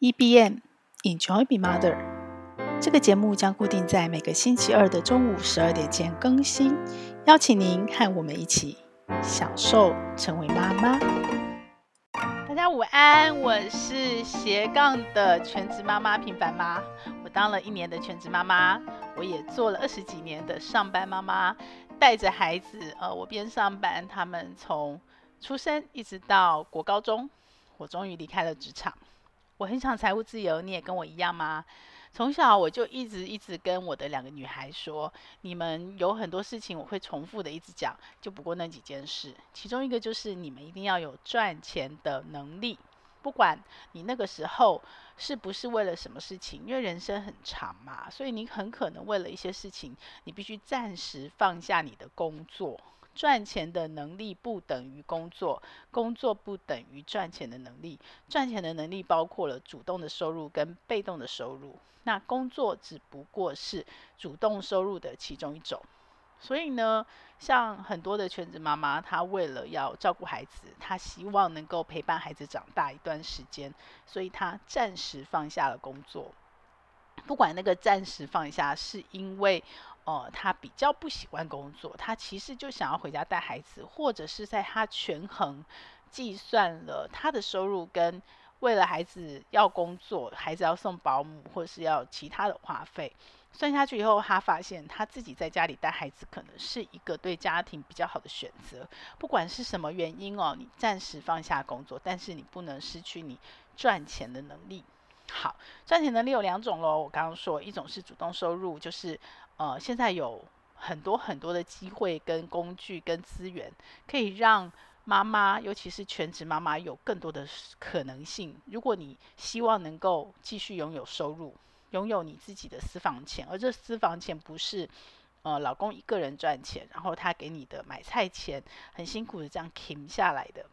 EBM Enjoy Be Mother，这个节目将固定在每个星期二的中午十二点前更新，邀请您和我们一起享受成为妈妈。大家午安，我是斜杠的全职妈妈平凡妈，我当了一年的全职妈妈，我也做了二十几年的上班妈妈，带着孩子，呃，我边上班，他们从出生一直到国高中，我终于离开了职场。我很想财务自由，你也跟我一样吗？从小我就一直一直跟我的两个女孩说，你们有很多事情我会重复的一直讲，就不过那几件事，其中一个就是你们一定要有赚钱的能力，不管你那个时候是不是为了什么事情，因为人生很长嘛，所以你很可能为了一些事情，你必须暂时放下你的工作。赚钱的能力不等于工作，工作不等于赚钱的能力。赚钱的能力包括了主动的收入跟被动的收入，那工作只不过是主动收入的其中一种。所以呢，像很多的全职妈妈，她为了要照顾孩子，她希望能够陪伴孩子长大一段时间，所以她暂时放下了工作。不管那个暂时放下，是因为。哦，他比较不喜欢工作，他其实就想要回家带孩子，或者是在他权衡计算了他的收入跟为了孩子要工作，孩子要送保姆或是要其他的花费，算下去以后，他发现他自己在家里带孩子可能是一个对家庭比较好的选择。不管是什么原因哦，你暂时放下工作，但是你不能失去你赚钱的能力。好，赚钱能力有两种喽，我刚刚说一种是主动收入，就是。呃，现在有很多很多的机会、跟工具、跟资源，可以让妈妈，尤其是全职妈妈，有更多的可能性。如果你希望能够继续拥有收入，拥有你自己的私房钱，而这私房钱不是呃老公一个人赚钱，然后他给你的买菜钱，很辛苦的这样停下来的，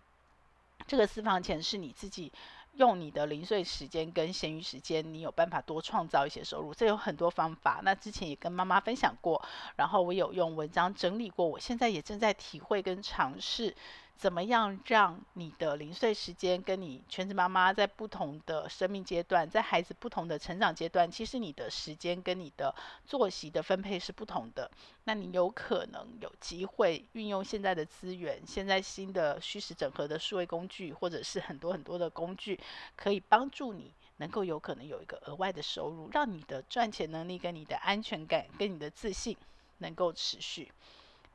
这个私房钱是你自己。用你的零碎时间跟闲余时间，你有办法多创造一些收入。这有很多方法。那之前也跟妈妈分享过，然后我有用文章整理过。我现在也正在体会跟尝试。怎么样让你的零碎时间跟你全职妈妈在不同的生命阶段，在孩子不同的成长阶段，其实你的时间跟你的作息的分配是不同的。那你有可能有机会运用现在的资源，现在新的虚实整合的数位工具，或者是很多很多的工具，可以帮助你能够有可能有一个额外的收入，让你的赚钱能力跟你的安全感跟你的自信能够持续。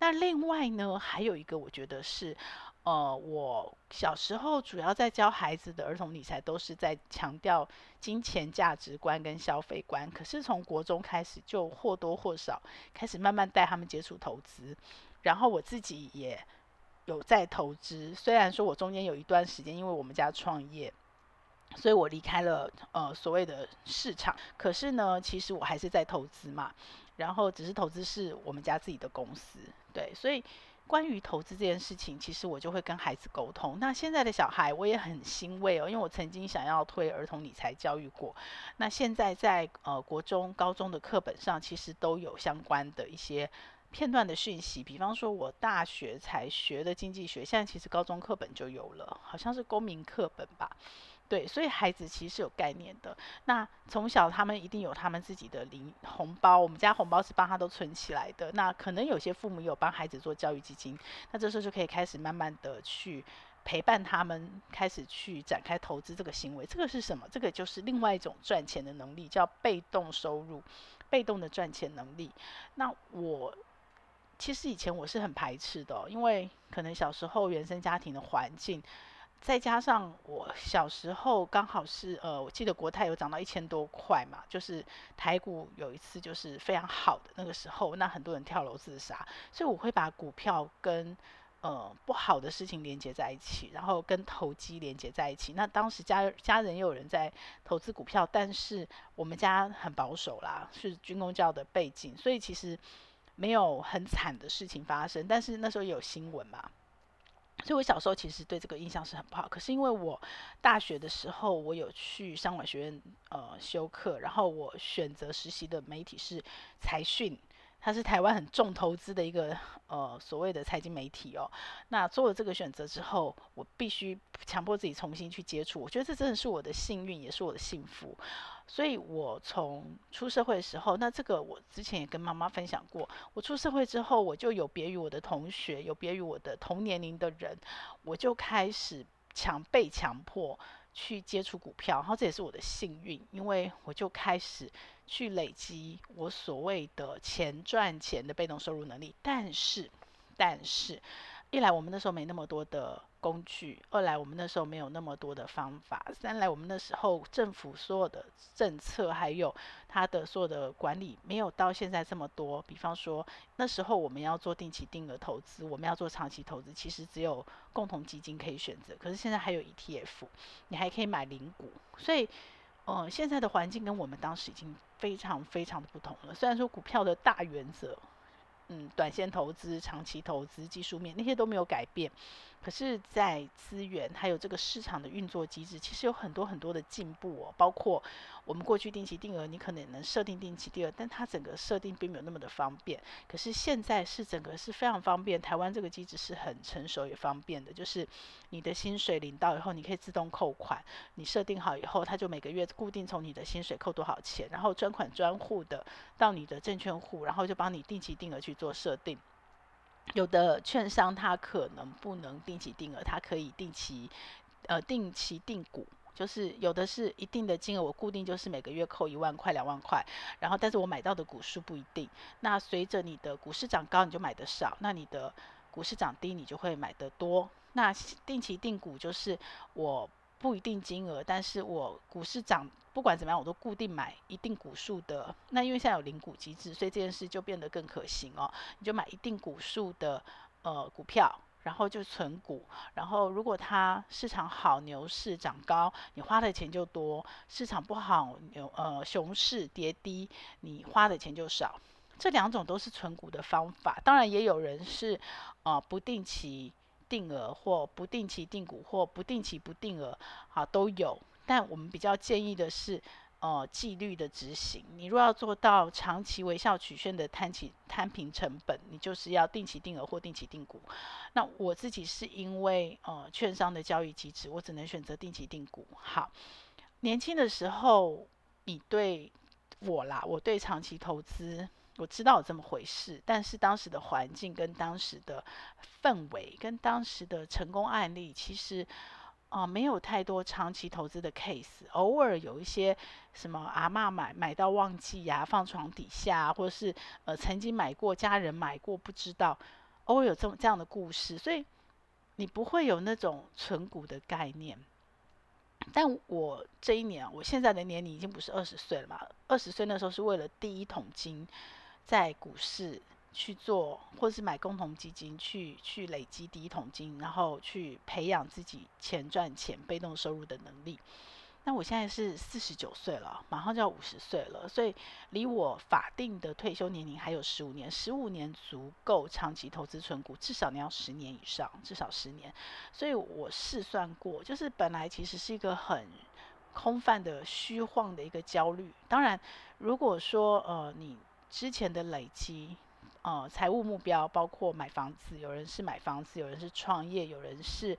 那另外呢，还有一个我觉得是。呃，我小时候主要在教孩子的儿童理财，都是在强调金钱价值观跟消费观。可是从国中开始，就或多或少开始慢慢带他们接触投资，然后我自己也有在投资。虽然说我中间有一段时间，因为我们家创业，所以我离开了呃所谓的市场。可是呢，其实我还是在投资嘛。然后只是投资是我们家自己的公司，对，所以。关于投资这件事情，其实我就会跟孩子沟通。那现在的小孩，我也很欣慰哦，因为我曾经想要推儿童理财教育过。那现在在呃国中、高中的课本上，其实都有相关的一些片段的讯息。比方说，我大学才学的经济学，现在其实高中课本就有了，好像是公民课本吧。对，所以孩子其实是有概念的。那从小他们一定有他们自己的零红包，我们家红包是帮他都存起来的。那可能有些父母有帮孩子做教育基金，那这时候就可以开始慢慢的去陪伴他们，开始去展开投资这个行为。这个是什么？这个就是另外一种赚钱的能力，叫被动收入，被动的赚钱能力。那我其实以前我是很排斥的，因为可能小时候原生家庭的环境。再加上我小时候刚好是呃，我记得国泰有涨到一千多块嘛，就是台股有一次就是非常好的那个时候，那很多人跳楼自杀，所以我会把股票跟呃不好的事情连接在一起，然后跟投机连接在一起。那当时家家人也有人在投资股票，但是我们家很保守啦，是军公教的背景，所以其实没有很惨的事情发生。但是那时候有新闻嘛。所以，我小时候其实对这个印象是很不好。可是，因为我大学的时候，我有去商管学院呃修课，然后我选择实习的媒体是财讯，它是台湾很重投资的一个呃所谓的财经媒体哦。那做了这个选择之后，我必须强迫自己重新去接触。我觉得这真的是我的幸运，也是我的幸福。所以我从出社会的时候，那这个我之前也跟妈妈分享过。我出社会之后，我就有别于我的同学，有别于我的同年龄的人，我就开始强被强迫。去接触股票，然后这也是我的幸运，因为我就开始去累积我所谓的钱赚钱的被动收入能力。但是，但是，一来我们那时候没那么多的。工具，二来我们那时候没有那么多的方法，三来我们那时候政府所有的政策还有它的所有的管理没有到现在这么多。比方说那时候我们要做定期定额投资，我们要做长期投资，其实只有共同基金可以选择。可是现在还有 ETF，你还可以买零股，所以，呃，现在的环境跟我们当时已经非常非常的不同了。虽然说股票的大原则。嗯，短线投资、长期投资、技术面那些都没有改变，可是，在资源还有这个市场的运作机制，其实有很多很多的进步哦。包括我们过去定期定额，你可能能设定定期定额，但它整个设定并没有那么的方便。可是现在是整个是非常方便，台湾这个机制是很成熟也方便的，就是你的薪水领到以后，你可以自动扣款，你设定好以后，它就每个月固定从你的薪水扣多少钱，然后专款专户的到你的证券户，然后就帮你定期定额去。做设定，有的券商它可能不能定期定额，它可以定期，呃，定期定股，就是有的是一定的金额，我固定就是每个月扣一万块、两万块，然后但是我买到的股数不一定。那随着你的股市涨高，你就买得少；那你的股市涨低，你就会买得多。那定期定股就是我。不一定金额，但是我股市涨，不管怎么样，我都固定买一定股数的。那因为现在有零股机制，所以这件事就变得更可行哦。你就买一定股数的呃股票，然后就存股。然后如果它市场好，牛市涨高，你花的钱就多；市场不好，牛呃熊市跌低，你花的钱就少。这两种都是存股的方法。当然也有人是呃不定期。定额或不定期定股或不定期不定额，好都有。但我们比较建议的是，呃，纪律的执行。你若要做到长期微笑曲线的摊起摊平成本，你就是要定期定额或定期定股。那我自己是因为呃券商的交易机制，我只能选择定期定股。好，年轻的时候，你对我啦，我对长期投资。我知道有这么回事，但是当时的环境跟当时的氛围跟当时的成功案例，其实啊、没有太多长期投资的 case。偶尔有一些什么阿嬷买买到忘记呀、放床底下，或者是呃曾经买过，家人买过不知道，偶尔有这么这样的故事，所以你不会有那种存股的概念。但我这一年，我现在的年龄已经不是二十岁了嘛，二十岁那时候是为了第一桶金。在股市去做，或者是买共同基金去去累积第一桶金，然后去培养自己钱赚钱、被动收入的能力。那我现在是四十九岁了，马上就要五十岁了，所以离我法定的退休年龄还有十五年，十五年足够长期投资存股，至少你要十年以上，至少十年。所以我试算过，就是本来其实是一个很空泛的虚晃的一个焦虑。当然，如果说呃你。之前的累积，呃，财务目标包括买房子，有人是买房子，有人是创业，有人是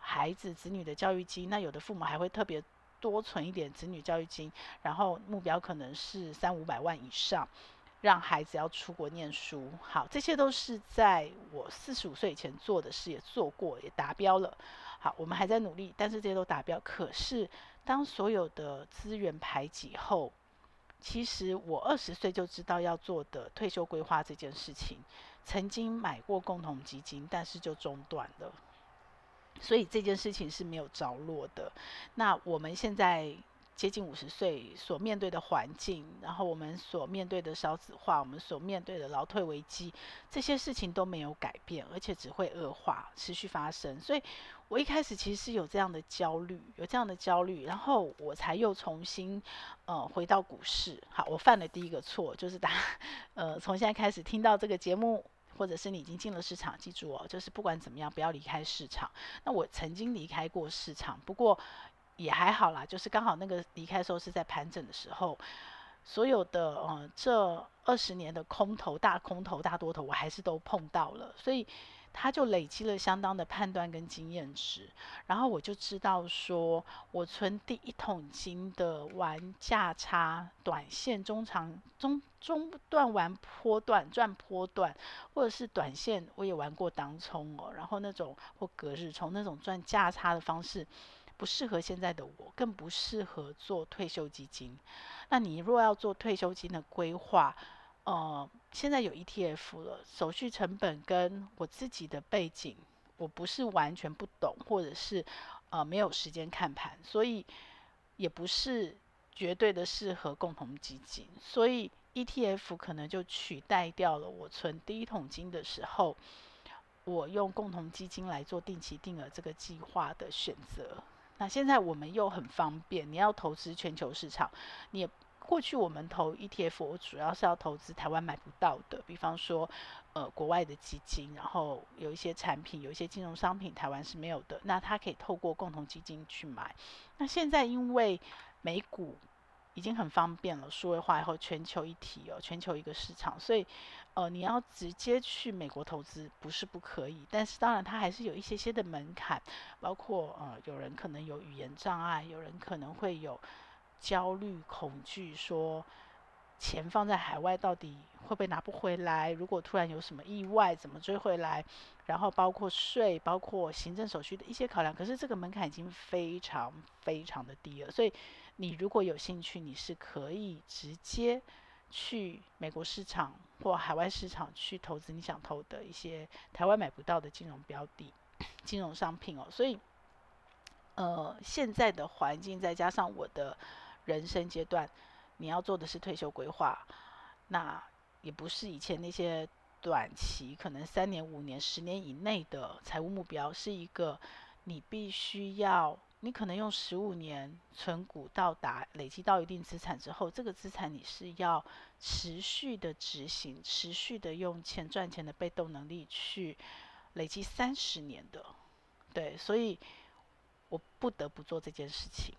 孩子子女的教育金。那有的父母还会特别多存一点子女教育金，然后目标可能是三五百万以上，让孩子要出国念书。好，这些都是在我四十五岁以前做的事，也做过，也达标了。好，我们还在努力，但是这些都达标。可是当所有的资源排挤后，其实我二十岁就知道要做的退休规划这件事情，曾经买过共同基金，但是就中断了，所以这件事情是没有着落的。那我们现在。接近五十岁所面对的环境，然后我们所面对的少子化，我们所面对的劳退危机，这些事情都没有改变，而且只会恶化，持续发生。所以我一开始其实是有这样的焦虑，有这样的焦虑，然后我才又重新呃回到股市。好，我犯了第一个错，就是大家呃从现在开始听到这个节目，或者是你已经进了市场，记住哦，就是不管怎么样，不要离开市场。那我曾经离开过市场，不过。也还好啦，就是刚好那个离开的时候是在盘整的时候，所有的呃这二十年的空头、大空头、大多头，我还是都碰到了，所以。他就累积了相当的判断跟经验值，然后我就知道说，我存第一桶金的玩价差、短线、中长、中中段玩波段赚波段，或者是短线我也玩过当冲哦，然后那种或隔日冲那种赚价差的方式，不适合现在的我，更不适合做退休基金。那你若要做退休金的规划，呃，现在有 ETF 了，手续成本跟我自己的背景，我不是完全不懂，或者是呃没有时间看盘，所以也不是绝对的适合共同基金，所以 ETF 可能就取代掉了我存第一桶金的时候，我用共同基金来做定期定额这个计划的选择。那现在我们又很方便，你要投资全球市场，你。过去我们投 ETF，主要是要投资台湾买不到的，比方说，呃，国外的基金，然后有一些产品，有一些金融商品，台湾是没有的，那它可以透过共同基金去买。那现在因为美股已经很方便了，数位化以后全球一体哦，全球一个市场，所以，呃，你要直接去美国投资不是不可以，但是当然它还是有一些些的门槛，包括呃，有人可能有语言障碍，有人可能会有。焦虑、恐惧，说钱放在海外到底会不会拿不回来？如果突然有什么意外，怎么追回来？然后包括税、包括行政手续的一些考量。可是这个门槛已经非常非常的低了，所以你如果有兴趣，你是可以直接去美国市场或海外市场去投资你想投的一些台湾买不到的金融标的、金融商品哦。所以，呃，现在的环境再加上我的。人生阶段，你要做的是退休规划，那也不是以前那些短期，可能三年、五年、十年以内的财务目标，是一个你必须要，你可能用十五年存股到达累积到一定资产之后，这个资产你是要持续的执行，持续的用钱赚钱的被动能力去累积三十年的，对，所以我不得不做这件事情。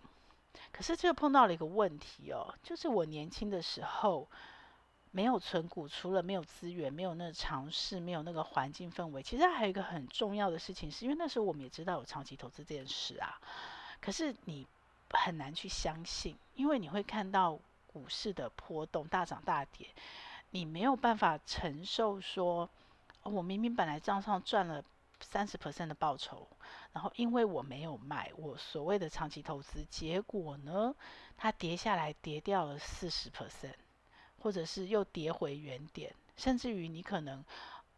可是，这碰到了一个问题哦，就是我年轻的时候没有存股，除了没有资源、没有那个尝试、没有那个环境氛围，其实还有一个很重要的事情，是因为那时候我们也知道有长期投资这件事啊。可是你很难去相信，因为你会看到股市的波动、大涨大跌，你没有办法承受说，我明明本来账上赚了。三十 percent 的报酬，然后因为我没有卖我所谓的长期投资，结果呢，它跌下来跌掉了四十 percent，或者是又跌回原点，甚至于你可能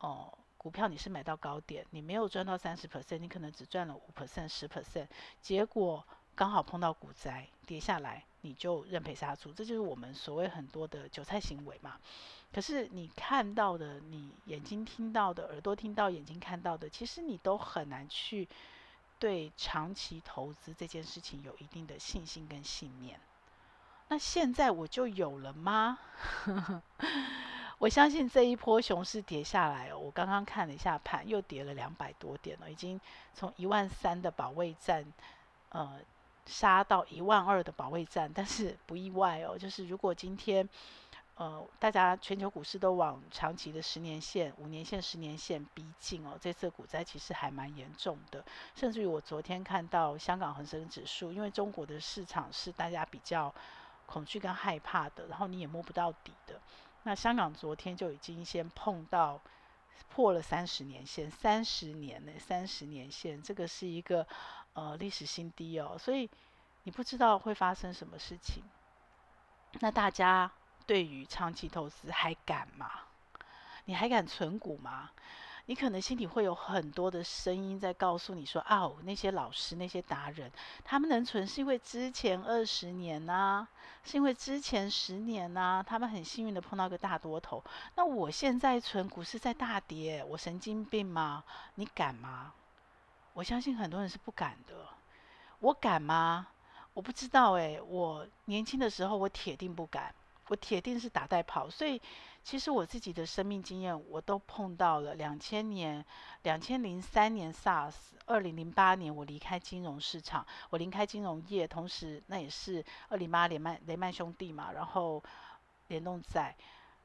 哦、股票你是买到高点，你没有赚到三十 percent，你可能只赚了五 percent、十 percent，结果刚好碰到股灾跌下来。你就认赔杀出，这就是我们所谓很多的韭菜行为嘛。可是你看到的，你眼睛听到的，耳朵听到，眼睛看到的，其实你都很难去对长期投资这件事情有一定的信心跟信念。那现在我就有了吗？我相信这一波熊市跌下来哦，我刚刚看了一下盘，又跌了两百多点了，已经从一万三的保卫战，呃。杀到一万二的保卫战，但是不意外哦，就是如果今天，呃，大家全球股市都往长期的十年线、五年线、十年线逼近哦，这次股灾其实还蛮严重的，甚至于我昨天看到香港恒生指数，因为中国的市场是大家比较恐惧跟害怕的，然后你也摸不到底的，那香港昨天就已经先碰到破了三十年线，三十年呢，三十年线，这个是一个。呃，历史新低哦，所以你不知道会发生什么事情。那大家对于长期投资还敢吗？你还敢存股吗？你可能心里会有很多的声音在告诉你说：“哦，那些老师、那些达人，他们能存是因为之前二十年呐、是因为之前十年呐、他们很幸运的碰到个大多头。那我现在存股市在大跌，我神经病吗？你敢吗？”我相信很多人是不敢的，我敢吗？我不知道哎。我年轻的时候，我铁定不敢，我铁定是打带跑。所以，其实我自己的生命经验，我都碰到了。两千年、两千零三年 SARS，二零零八年我离开金融市场，我离开金融业，同时那也是二零八雷曼雷曼兄弟嘛。然后，联动债，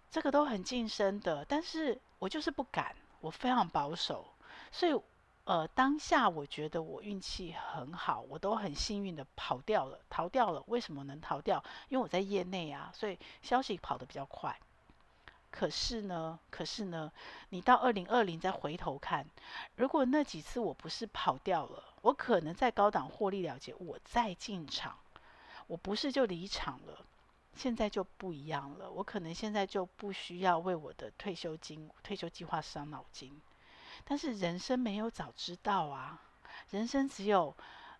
这个都很近身的，但是我就是不敢，我非常保守，所以。呃，当下我觉得我运气很好，我都很幸运的跑掉了，逃掉了。为什么能逃掉？因为我在业内啊，所以消息跑得比较快。可是呢，可是呢，你到二零二零再回头看，如果那几次我不是跑掉了，我可能在高档获利了结，我再进场，我不是就离场了。现在就不一样了，我可能现在就不需要为我的退休金、退休计划伤脑筋。但是人生没有早知道啊，人生只有，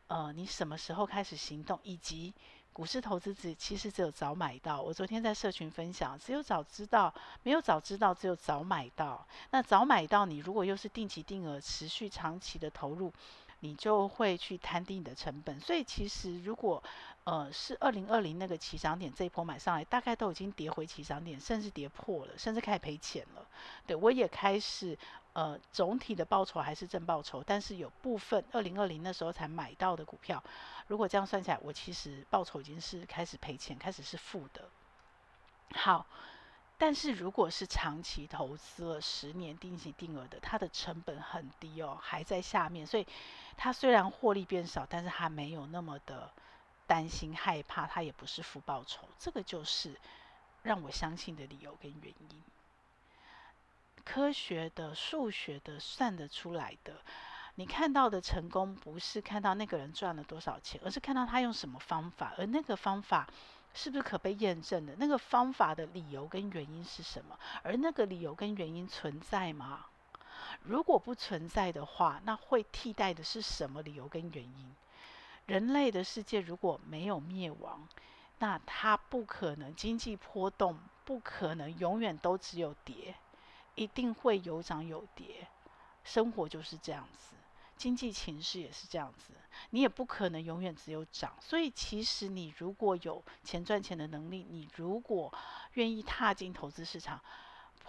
呃，你什么时候开始行动，以及股市投资只其实只有早买到。我昨天在社群分享，只有早知道，没有早知道，只有早买到。那早买到，你如果又是定期定额、持续长期的投入。你就会去摊低你的成本，所以其实如果呃是二零二零那个起涨点这一波买上来，大概都已经跌回起涨点，甚至跌破了，甚至开始赔钱了。对，我也开始呃总体的报酬还是正报酬，但是有部分二零二零那时候才买到的股票，如果这样算起来，我其实报酬已经是开始赔钱，开始是负的。好。但是如果是长期投资了十年定期定额的，它的成本很低哦，还在下面，所以它虽然获利变少，但是它没有那么的担心害怕，它也不是负报酬，这个就是让我相信的理由跟原因。科学的、数学的算得出来的，你看到的成功不是看到那个人赚了多少钱，而是看到他用什么方法，而那个方法。是不是可被验证的？那个方法的理由跟原因是什么？而那个理由跟原因存在吗？如果不存在的话，那会替代的是什么理由跟原因？人类的世界如果没有灭亡，那它不可能经济波动，不可能永远都只有跌，一定会有涨有跌。生活就是这样子。经济情势也是这样子，你也不可能永远只有涨。所以，其实你如果有钱赚钱的能力，你如果愿意踏进投资市场，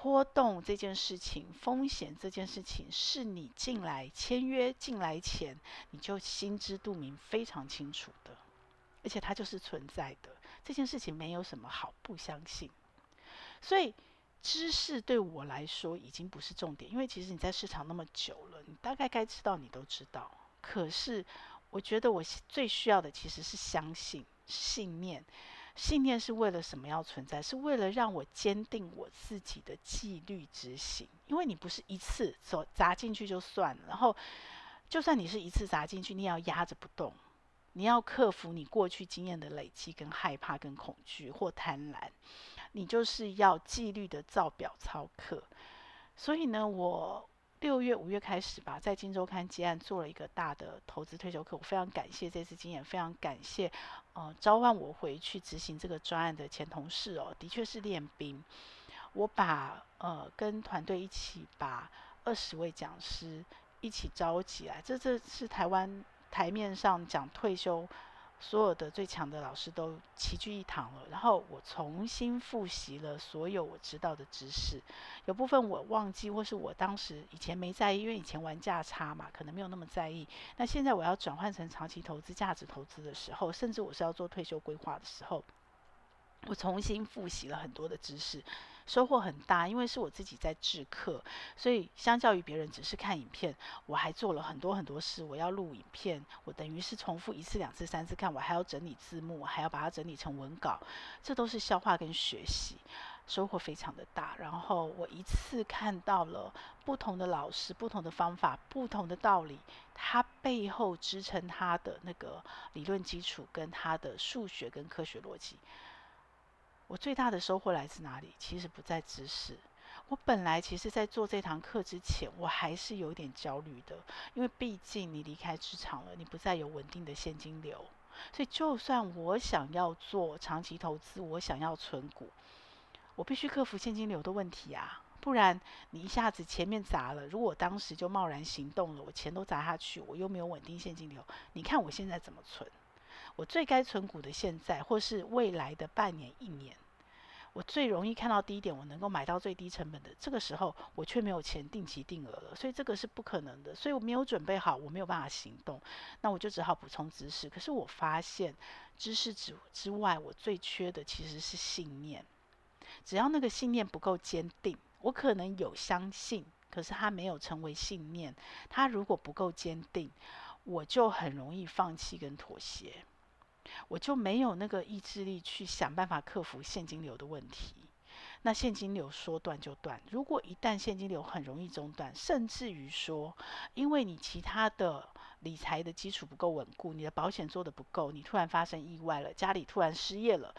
波动这件事情、风险这件事情，是你进来签约进来前你就心知肚明、非常清楚的，而且它就是存在的。这件事情没有什么好不相信，所以。知识对我来说已经不是重点，因为其实你在市场那么久了，你大概该知道你都知道。可是我觉得我最需要的其实是相信、信念。信念是为了什么要存在？是为了让我坚定我自己的纪律执行。因为你不是一次走砸进去就算了，然后就算你是一次砸进去，你也要压着不动。你要克服你过去经验的累积、跟害怕、跟恐惧或贪婪，你就是要纪律的照表操课。所以呢，我六月、五月开始吧，在金周刊接案做了一个大的投资退休课。我非常感谢这次经验，非常感谢呃召唤我回去执行这个专案的前同事哦，的确是练兵。我把呃跟团队一起把二十位讲师一起召集来，这这是台湾。台面上讲退休，所有的最强的老师都齐聚一堂了。然后我重新复习了所有我知道的知识，有部分我忘记，或是我当时以前没在意，因为以前玩价差嘛，可能没有那么在意。那现在我要转换成长期投资、价值投资的时候，甚至我是要做退休规划的时候。我重新复习了很多的知识，收获很大。因为是我自己在制课，所以相较于别人只是看影片，我还做了很多很多事。我要录影片，我等于是重复一次、两次、三次看，我还要整理字幕，还要把它整理成文稿，这都是消化跟学习，收获非常的大。然后我一次看到了不同的老师、不同的方法、不同的道理，它背后支撑它的那个理论基础，跟它的数学跟科学逻辑。我最大的收获来自哪里？其实不在知识。我本来其实，在做这堂课之前，我还是有点焦虑的，因为毕竟你离开职场了，你不再有稳定的现金流。所以，就算我想要做长期投资，我想要存股，我必须克服现金流的问题啊！不然，你一下子前面砸了，如果当时就贸然行动了，我钱都砸下去，我又没有稳定现金流，你看我现在怎么存？我最该存股的现在，或是未来的半年、一年，我最容易看到低点，我能够买到最低成本的这个时候，我却没有钱定期定额了，所以这个是不可能的。所以我没有准备好，我没有办法行动，那我就只好补充知识。可是我发现，知识之之外，我最缺的其实是信念。只要那个信念不够坚定，我可能有相信，可是它没有成为信念。它如果不够坚定，我就很容易放弃跟妥协，我就没有那个意志力去想办法克服现金流的问题。那现金流说断就断，如果一旦现金流很容易中断，甚至于说，因为你其他的理财的基础不够稳固，你的保险做得不够，你突然发生意外了，家里突然失业了，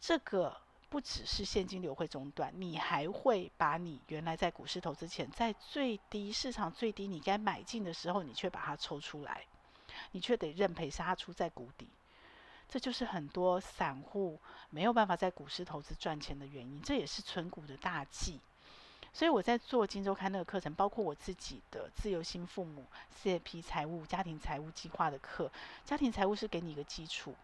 这个不只是现金流会中断，你还会把你原来在股市投资前，在最低市场最低你该买进的时候，你却把它抽出来，你却得认赔杀出在谷底。这就是很多散户没有办法在股市投资赚钱的原因，这也是存股的大忌。所以我在做金周刊那个课程，包括我自己的自由心父母 CAP 财务家庭财务计划的课，家庭财务是给你一个基础。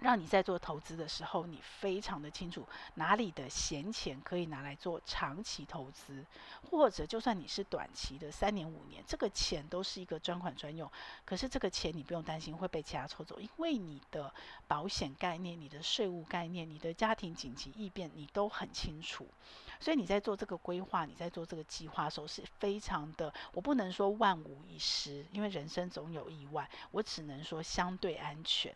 让你在做投资的时候，你非常的清楚哪里的闲钱可以拿来做长期投资，或者就算你是短期的三年五年，这个钱都是一个专款专用。可是这个钱你不用担心会被其他抽走，因为你的保险概念、你的税务概念、你的家庭紧急异变，你都很清楚。所以你在做这个规划、你在做这个计划的时候，是非常的。我不能说万无一失，因为人生总有意外，我只能说相对安全。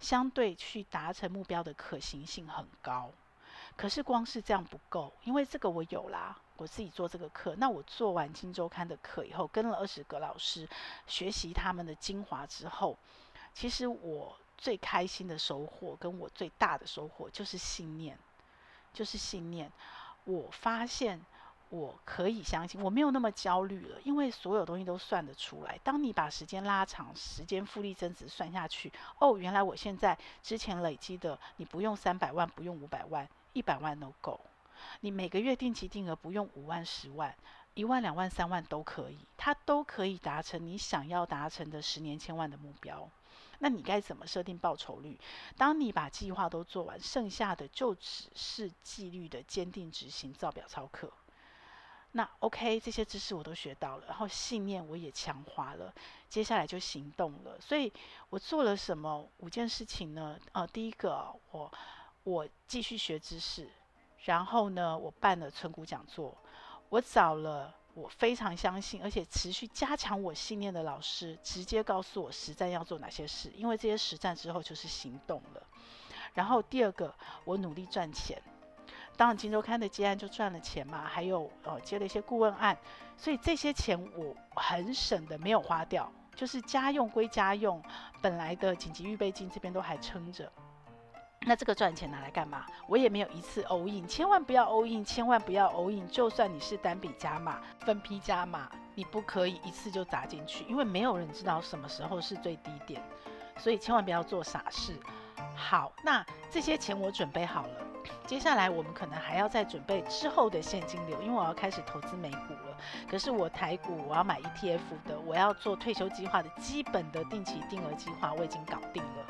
相对去达成目标的可行性很高，可是光是这样不够，因为这个我有啦，我自己做这个课。那我做完《金周刊》的课以后，跟了二十个老师学习他们的精华之后，其实我最开心的收获，跟我最大的收获就是信念，就是信念。我发现。我可以相信，我没有那么焦虑了，因为所有东西都算得出来。当你把时间拉长，时间复利增值算下去，哦，原来我现在之前累积的，你不用三百万，不用五百万，一百万都够。你每个月定期定额不用五万、十万，一万、两万、三万都可以，它都可以达成你想要达成的十年千万的目标。那你该怎么设定报酬率？当你把计划都做完，剩下的就只是纪律的坚定执行，照表操课。那 OK，这些知识我都学到了，然后信念我也强化了，接下来就行动了。所以我做了什么五件事情呢？呃，第一个，我我继续学知识，然后呢，我办了存股讲座，我找了我非常相信而且持续加强我信念的老师，直接告诉我实战要做哪些事，因为这些实战之后就是行动了。然后第二个，我努力赚钱。当然，《今周刊》的接案就赚了钱嘛，还有呃接了一些顾问案，所以这些钱我很省的没有花掉，就是家用归家用，本来的紧急预备金这边都还撑着。那这个赚钱拿来干嘛？我也没有一次 all in，千万不要 all in，千万不要 all in。就算你是单笔加码、分批加码，你不可以一次就砸进去，因为没有人知道什么时候是最低点，所以千万不要做傻事。好，那这些钱我准备好了。接下来我们可能还要再准备之后的现金流，因为我要开始投资美股了。可是我台股我要买 ETF 的，我要做退休计划的基本的定期定额计划，我已经搞定了。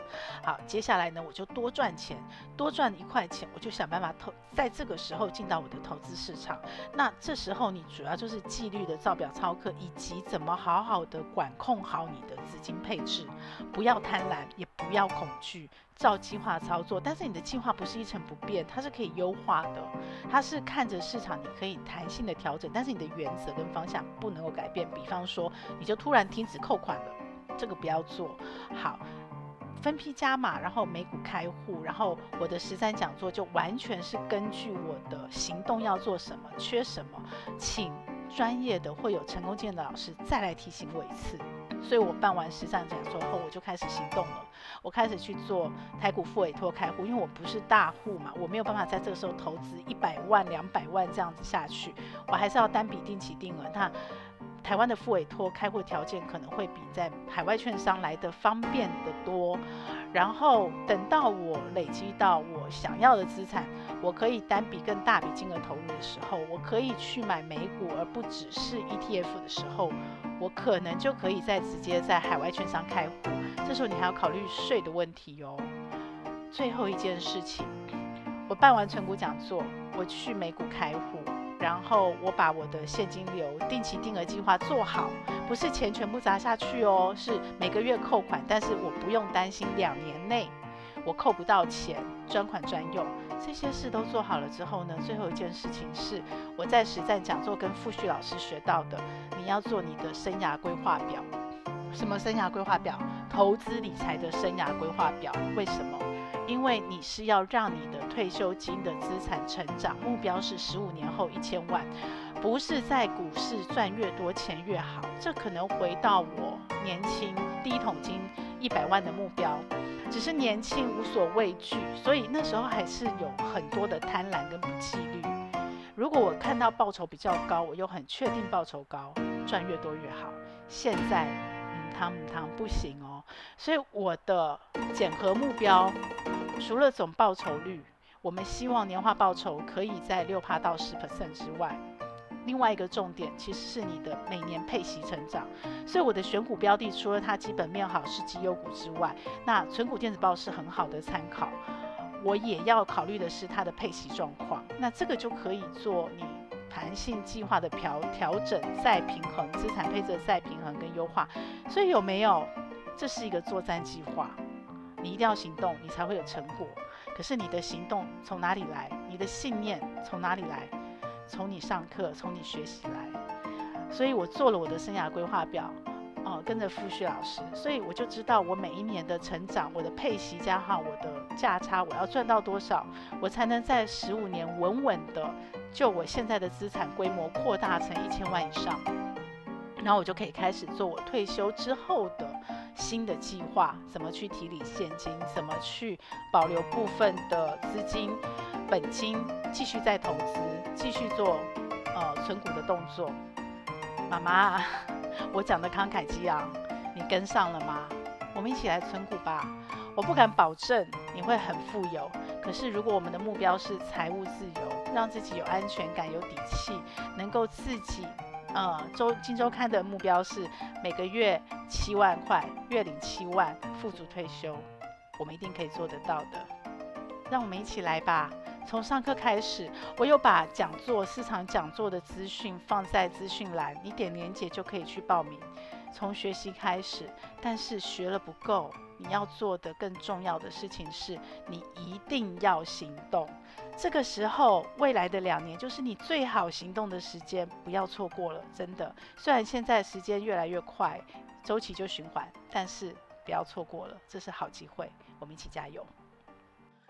好，接下来呢，我就多赚钱，多赚一块钱，我就想办法投，在这个时候进到我的投资市场。那这时候你主要就是纪律的照表操课，以及怎么好好的管控好你的资金配置，不要贪婪，也不要恐惧。照计划操作，但是你的计划不是一成不变，它是可以优化的，它是看着市场，你可以弹性的调整，但是你的原则跟方向不能够改变。比方说，你就突然停止扣款了，这个不要做。好，分批加码，然后美股开户，然后我的实战讲座就完全是根据我的行动要做什么，缺什么，请专业的会有成功经验的老师再来提醒我一次。所以我办完实战讲座后，我就开始行动了。我开始去做台股复委托开户，因为我不是大户嘛，我没有办法在这个时候投资一百万、两百万这样子下去，我还是要单笔定期定额。那台湾的副委托开户条件可能会比在海外券商来的方便得多。然后等到我累积到我想要的资产，我可以单笔更大笔金额投入的时候，我可以去买美股，而不只是 ETF 的时候，我可能就可以再直接在海外券商开户。这时候你还要考虑税的问题哦。最后一件事情，我办完存股讲座，我去美股开户。然后我把我的现金流定期定额计划做好，不是钱全部砸下去哦，是每个月扣款，但是我不用担心两年内我扣不到钱，专款专用，这些事都做好了之后呢，最后一件事情是我在实战讲座跟傅旭老师学到的，你要做你的生涯规划表。什么生涯规划表？投资理财的生涯规划表。为什么？因为你是要让你的退休金的资产成长目标是十五年后一千万，不是在股市赚越多钱越好。这可能回到我年轻第一桶金一百万的目标，只是年轻无所畏惧，所以那时候还是有很多的贪婪跟不纪律。如果我看到报酬比较高，我又很确定报酬高，赚越多越好。现在。嗯堂堂不行哦，所以我的检核目标除了总报酬率，我们希望年化报酬可以在六趴到十 percent 之外，另外一个重点其实是你的每年配息成长。所以我的选股标的除了它基本面好是绩优股之外，那存股电子报是很好的参考。我也要考虑的是它的配息状况，那这个就可以做你。弹性计划的调调整再平衡，资产配置再平衡跟优化，所以有没有？这是一个作战计划，你一定要行动，你才会有成果。可是你的行动从哪里来？你的信念从哪里来？从你上课，从你学习来。所以我做了我的生涯规划表，哦、跟着傅旭老师，所以我就知道我每一年的成长，我的配息加上我的价差，我要赚到多少，我才能在十五年稳稳的。就我现在的资产规模扩大成一千万以上，然后我就可以开始做我退休之后的新的计划，怎么去提领现金，怎么去保留部分的资金本金，继续再投资，继续做呃存股的动作。妈妈，我讲的慷慨激昂，你跟上了吗？我们一起来存股吧。我不敢保证你会很富有，可是如果我们的目标是财务自由。让自己有安全感、有底气，能够自己，呃，周金周刊的目标是每个月七万块，月领七万，富足退休，我们一定可以做得到的。让我们一起来吧。从上课开始，我有把讲座、市场讲座的资讯放在资讯栏，你点连结就可以去报名。从学习开始，但是学了不够。你要做的更重要的事情是，你一定要行动。这个时候，未来的两年就是你最好行动的时间，不要错过了。真的，虽然现在时间越来越快，周期就循环，但是不要错过了，这是好机会。我们一起加油。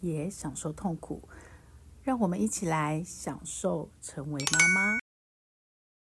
也享受痛苦，让我们一起来享受成为妈妈。